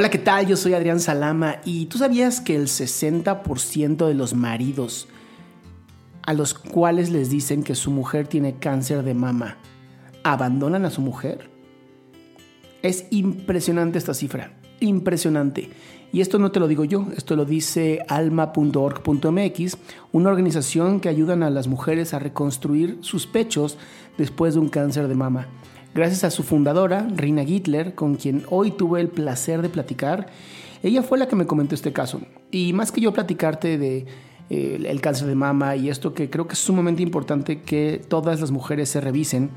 Hola, ¿qué tal? Yo soy Adrián Salama y tú sabías que el 60% de los maridos a los cuales les dicen que su mujer tiene cáncer de mama abandonan a su mujer? Es impresionante esta cifra, impresionante. Y esto no te lo digo yo, esto lo dice alma.org.mx, una organización que ayudan a las mujeres a reconstruir sus pechos después de un cáncer de mama. Gracias a su fundadora, Rina Gittler, con quien hoy tuve el placer de platicar, ella fue la que me comentó este caso. Y más que yo platicarte de eh, el cáncer de mama y esto que creo que es sumamente importante que todas las mujeres se revisen,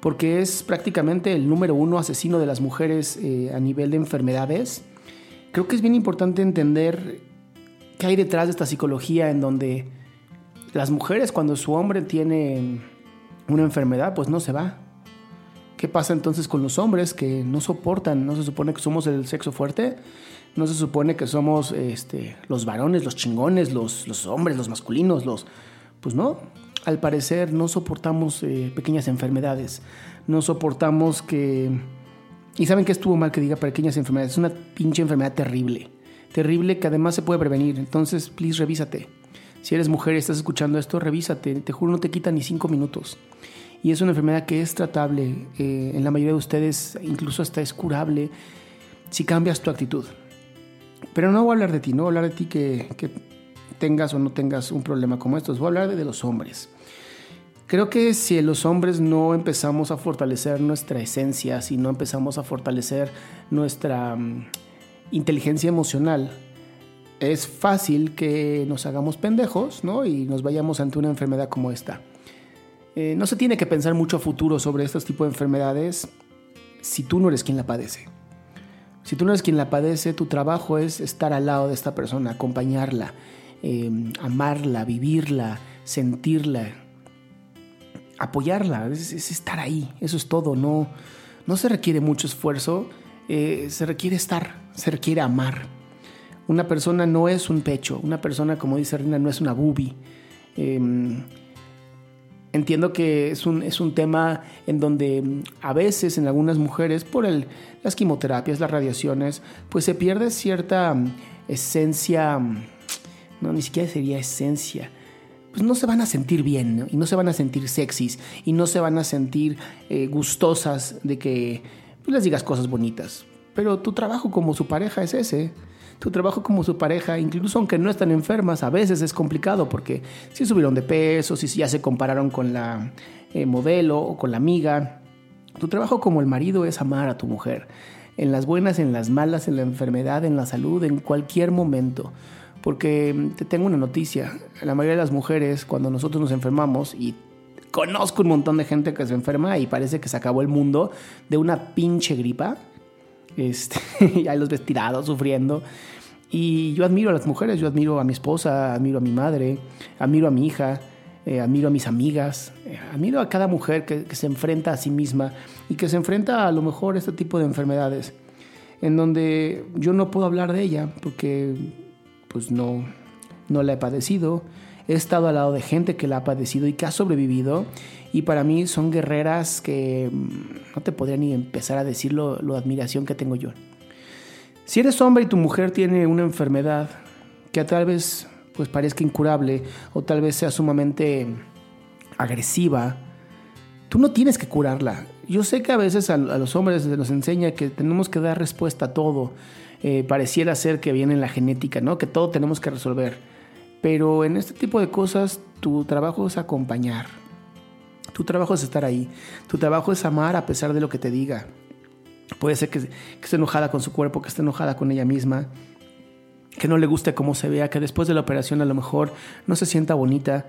porque es prácticamente el número uno asesino de las mujeres eh, a nivel de enfermedades. Creo que es bien importante entender qué hay detrás de esta psicología en donde las mujeres cuando su hombre tiene una enfermedad, pues no se va. ¿Qué pasa entonces con los hombres que no soportan? ¿No se supone que somos el sexo fuerte? ¿No se supone que somos este, los varones, los chingones, los, hombres, los masculinos? Los... Pues no, al parecer no soportamos eh, pequeñas enfermedades. No soportamos que... Y saben que estuvo mal que diga pequeñas enfermedades. Es una pinche enfermedad terrible. Terrible que además se puede prevenir. Entonces, please, revísate. Si eres mujer y estás escuchando esto, revísate. Te juro, no te quita ni cinco minutos y es una enfermedad que es tratable, eh, en la mayoría de ustedes incluso hasta es curable si cambias tu actitud. Pero no voy a hablar de ti, no voy a hablar de ti que, tengas o no tengas un problema como estos, voy a hablar de, los hombres. Creo que si los hombres no empezamos a fortalecer nuestra esencia, si no empezamos a fortalecer nuestra um, inteligencia emocional, es fácil que nos hagamos pendejos ¿no? y nos vayamos ante una enfermedad como esta. Eh, no se tiene que pensar mucho a futuro sobre estos tipos de enfermedades si tú no eres quien la padece. Si tú no eres quien la padece, tu trabajo es estar al lado de esta persona, acompañarla, em, amarla, vivirla, sentirla, apoyarla, es, estar ahí, eso es todo, no, no se requiere mucho esfuerzo, eh, se requiere estar, se requiere amar. Una persona no es un pecho, una persona, como dice Rina, no es una. Em, Entiendo que es un, es un tema en donde mm, a veces en algunas mujeres, por el, las quimioterapias, las radiaciones, pues se pierde cierta mm, esencia, mm, no, ni siquiera sería esencia, pues no se van a sentir bien y no se van a sentir sexys y no se van a sentir eh, gustosas de que pues, les digas cosas bonitas. Pero tu trabajo como su pareja es ese tu trabajo como su pareja, incluso aunque no están enfermas, a veces es complicado porque si subieron de peso, si ya se compararon con la eh, modelo o con la amiga, tu trabajo como el marido es amar a tu mujer, en las buenas, en las malas, en la enfermedad, en la salud, en cualquier momento. Porque mm, te tengo una noticia, la mayoría de las mujeres cuando nosotros nos enfermamos y conozco un montón de gente que se enferma y parece que se acabó el mundo de una pinche gripa, este, ya los ves tirados, sufriendo. Y yo admiro a las mujeres, yo admiro a mi esposa, admiro a mi madre, admiro a mi hija, eh, admiro a mis amigas, eh, admiro a cada mujer que, se enfrenta a sí misma y que se enfrenta a lo mejor a este tipo de enfermedades, en donde yo no puedo hablar de ella porque pues no, no la he padecido, he estado al lado de gente que la ha padecido y que ha sobrevivido y para mí son guerreras que mm, no te podría ni empezar a decir lo, admiración que tengo yo. Si eres hombre y tu mujer tiene una enfermedad que tal vez pues parezca incurable o tal vez sea sumamente agresiva, tú no tienes que curarla. Yo sé que a veces a, los hombres se nos enseña que tenemos que dar respuesta a todo. Eh, pareciera ser que viene en la genética, ¿no? Que todo tenemos que resolver. Pero en este tipo de cosas tu trabajo es acompañar. Tu trabajo es estar ahí. Tu trabajo es amar a pesar de lo que te diga. Puede ser que, esté enojada con su cuerpo, que esté enojada con ella misma, que no le guste cómo se vea, que después de la operación a lo mejor no se sienta bonita.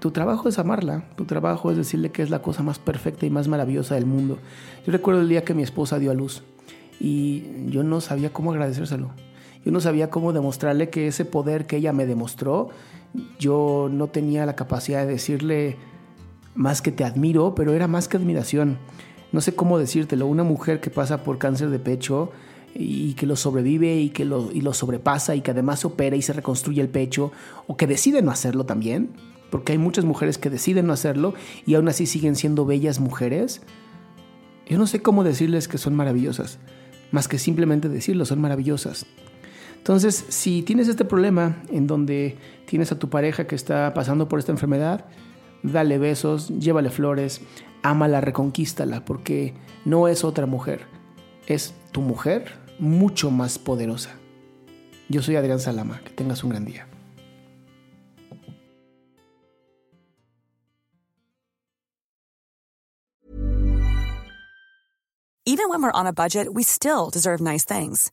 Tu trabajo es amarla, tu trabajo es decirle que es la cosa más perfecta y más maravillosa del mundo. Yo recuerdo el día que mi esposa dio a luz y yo no sabía cómo agradecérselo. Yo no sabía cómo demostrarle que ese poder que ella me demostró, yo no tenía la capacidad de decirle más que te admiro, pero era más que admiración. No sé cómo decírtelo. Una mujer que pasa por cáncer de pecho y que lo sobrevive y que lo, y lo sobrepasa y que además se opera y se reconstruye el pecho, o que decide no hacerlo también, porque hay muchas mujeres que deciden no hacerlo y aún así siguen siendo bellas mujeres. Yo no sé cómo decirles que son maravillosas, más que simplemente decirlo, son maravillosas. Entonces, si tienes este problema en donde tienes a tu pareja que está pasando por esta enfermedad, dale besos, llévale flores, ámala, reconquístala, porque no es otra mujer, es tu mujer mucho más poderosa. Yo soy Adrián Salama, que tengas un gran día. Even when we're on a budget, we still deserve nice things.